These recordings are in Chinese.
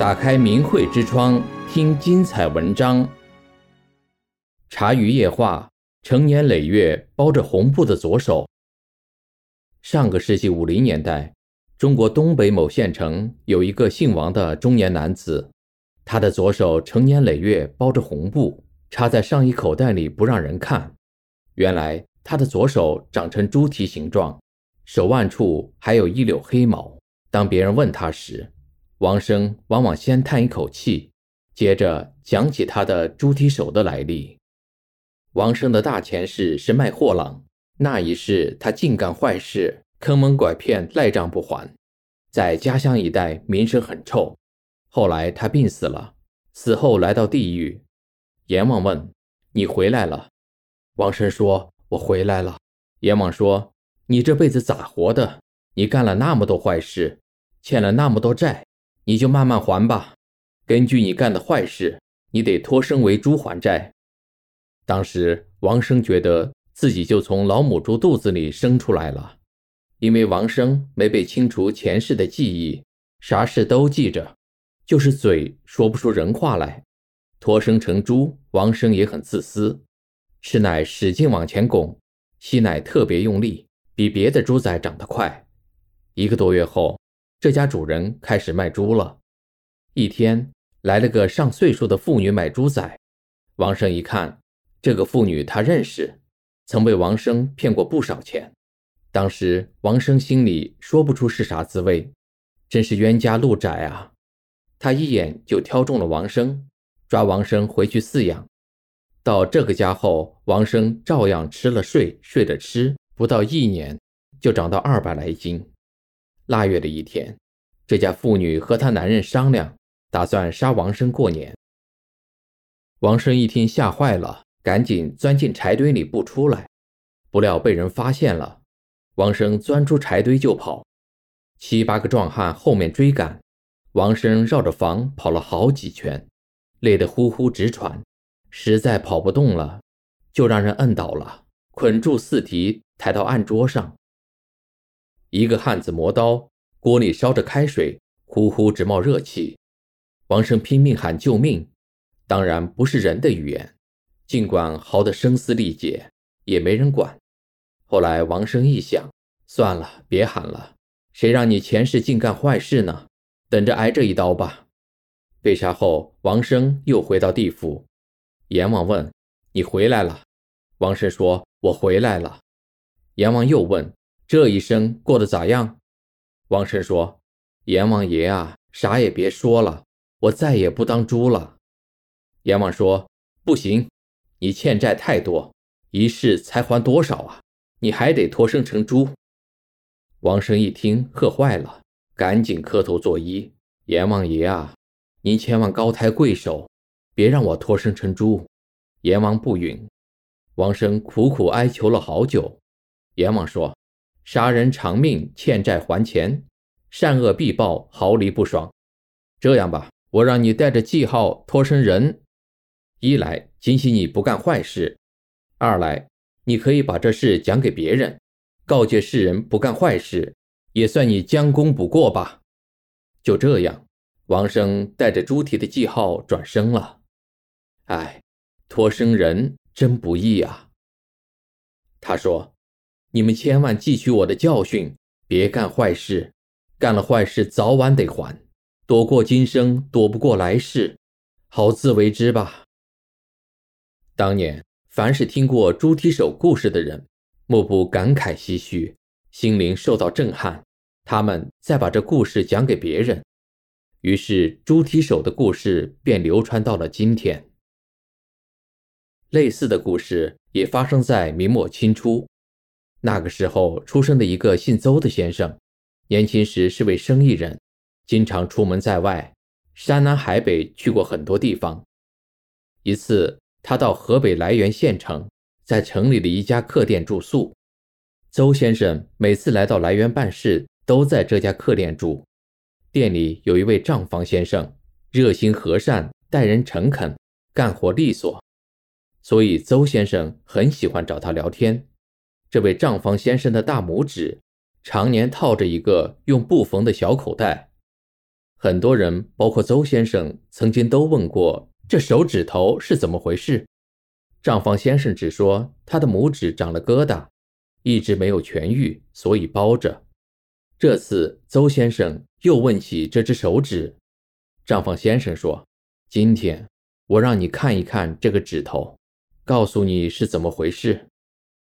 打开明慧之窗，听精彩文章。茶余夜话：成年累月包着红布的左手。上个世纪五零年代，中国东北某县城有一个姓王的中年男子，他的左手成年累月包着红布，插在上衣口袋里不让人看。原来他的左手长成猪蹄形状，手腕处还有一绺黑毛。当别人问他时，王生往往先叹一口气，接着讲起他的猪蹄手的来历。王生的大前世是卖货郎，那一世他尽干坏事，坑蒙拐骗，赖账不还，在家乡一带名声很臭。后来他病死了，死后来到地狱。阎王问：“你回来了？”王生说：“我回来了。”阎王说：“你这辈子咋活的？你干了那么多坏事，欠了那么多债，你就慢慢还吧。根据你干的坏事，你得托生为猪还债。”当时王生觉得自己就从老母猪肚子里生出来了，因为王生没被清除前世的记忆，啥事都记着，就是嘴说不出人话来。托生成猪，王生也很自私，吃奶使劲往前拱，吸奶特别用力，比别的猪仔长得快。一个多月后，这家主人开始卖猪了。一天来了个上岁数的妇女买猪仔，王生一看。这个妇女他认识，曾被王生骗过不少钱。当时王生心里说不出是啥滋味，真是冤家路窄啊！他一眼就挑中了王生，抓王生回去饲养。到这个家后，王生照样吃了睡，睡着吃，不到一年就长到二百来斤。腊月的一天，这家妇女和她男人商量，打算杀王生过年。王生一听吓坏了。赶紧钻进柴堆里不出来，不料被人发现了。王生钻出柴堆就跑，七八个壮汉后面追赶。王生绕着房跑了好几圈，累得呼呼直喘，实在跑不动了，就让人摁倒了，捆住四蹄，抬到案桌上。一个汉子磨刀，锅里烧着开水，呼呼直冒热气。王生拼命喊救命，当然不是人的语言。尽管嚎得声嘶力竭，也没人管。后来王生一想，算了，别喊了，谁让你前世尽干坏事呢？等着挨这一刀吧。被杀后，王生又回到地府。阎王问：“你回来了？”王生说：“我回来了。”阎王又问：“这一生过得咋样？”王生说：“阎王爷啊，啥也别说了，我再也不当猪了。”阎王说：“不行。”你欠债太多，一世才还多少啊？你还得脱生成猪。王生一听，吓坏了，赶紧磕头作揖：“阎王爷啊，您千万高抬贵手，别让我脱生成猪。”阎王不允。王生苦苦哀求了好久。阎王说：“杀人偿命，欠债还钱，善恶必报，毫厘不爽。这样吧，我让你带着记号脱生人。”一来警醒你不干坏事，二来你可以把这事讲给别人，告诫世人不干坏事，也算你将功补过吧。就这样，王生带着猪蹄的记号转生了。哎，脱生人真不易啊。他说：“你们千万记取我的教训，别干坏事，干了坏事早晚得还，躲过今生，躲不过来世，好自为之吧。”当年，凡是听过猪蹄手故事的人，莫不感慨唏嘘，心灵受到震撼。他们再把这故事讲给别人，于是猪蹄手的故事便流传到了今天。类似的故事也发生在明末清初，那个时候出生的一个姓邹的先生，年轻时是位生意人，经常出门在外，山南海北去过很多地方。一次，他到河北涞源县城，在城里的一家客店住宿。邹先生每次来到涞源办事，都在这家客店住。店里有一位账房先生，热心和善，待人诚恳，干活利索，所以邹先生很喜欢找他聊天。这位账房先生的大拇指常年套着一个用布缝的小口袋。很多人，包括邹先生，曾经都问过这手指头是怎么回事。账房先生只说他的拇指长了疙瘩，一直没有痊愈，所以包着。这次邹先生又问起这只手指，账房先生说：“今天我让你看一看这个指头，告诉你是怎么回事。”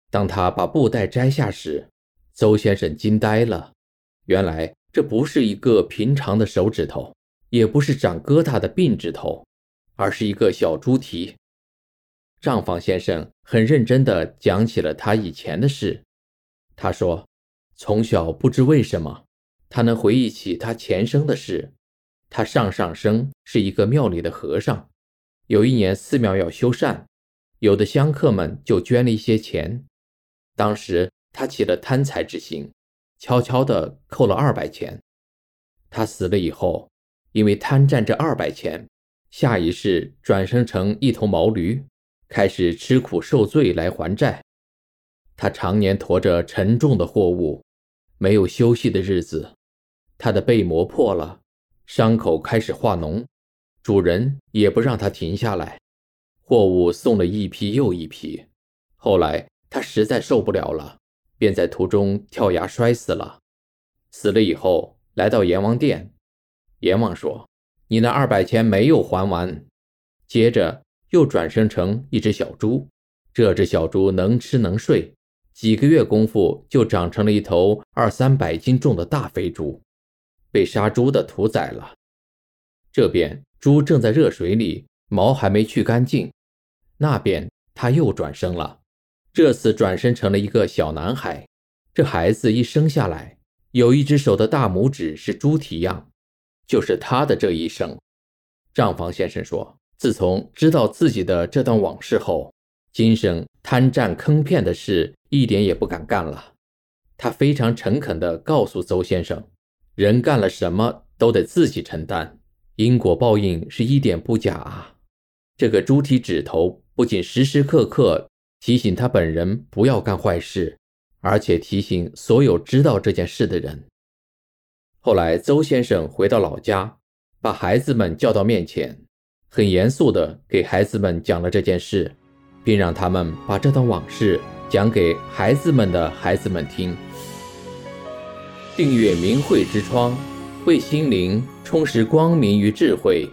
当他把布袋摘下时，邹先生惊呆了，原来。这不是一个平常的手指头，也不是长疙瘩的病指头，而是一个小猪蹄。账房先生很认真地讲起了他以前的事。他说，从小不知为什么，他能回忆起他前生的事。他上上生是一个庙里的和尚。有一年寺庙要修缮，有的香客们就捐了一些钱。当时他起了贪财之心。悄悄地扣了二百钱。他死了以后，因为贪占这二百钱，下一世转生成一头毛驴，开始吃苦受罪来还债。他常年驮着沉重的货物，没有休息的日子。他的背磨破了，伤口开始化脓，主人也不让他停下来，货物送了一批又一批。后来他实在受不了了。便在途中跳崖摔死了。死了以后，来到阎王殿，阎王说：“你那二百钱没有还完。”接着又转生成一只小猪。这只小猪能吃能睡，几个月功夫就长成了一头二三百斤重的大肥猪，被杀猪的屠宰了。这边猪正在热水里，毛还没去干净。那边他又转生了。这次转身成了一个小男孩，这孩子一生下来，有一只手的大拇指是猪蹄样，就是他的这一生。账房先生说，自从知道自己的这段往事后，今生贪占坑骗的事一点也不敢干了。他非常诚恳地告诉邹先生，人干了什么都得自己承担，因果报应是一点不假啊。这个猪蹄指头不仅时时刻刻。提醒他本人不要干坏事，而且提醒所有知道这件事的人。后来，邹先生回到老家，把孩子们叫到面前，很严肃地给孩子们讲了这件事，并让他们把这段往事讲给孩子们的孩子们听。订阅明慧之窗，为心灵充实光明与智慧。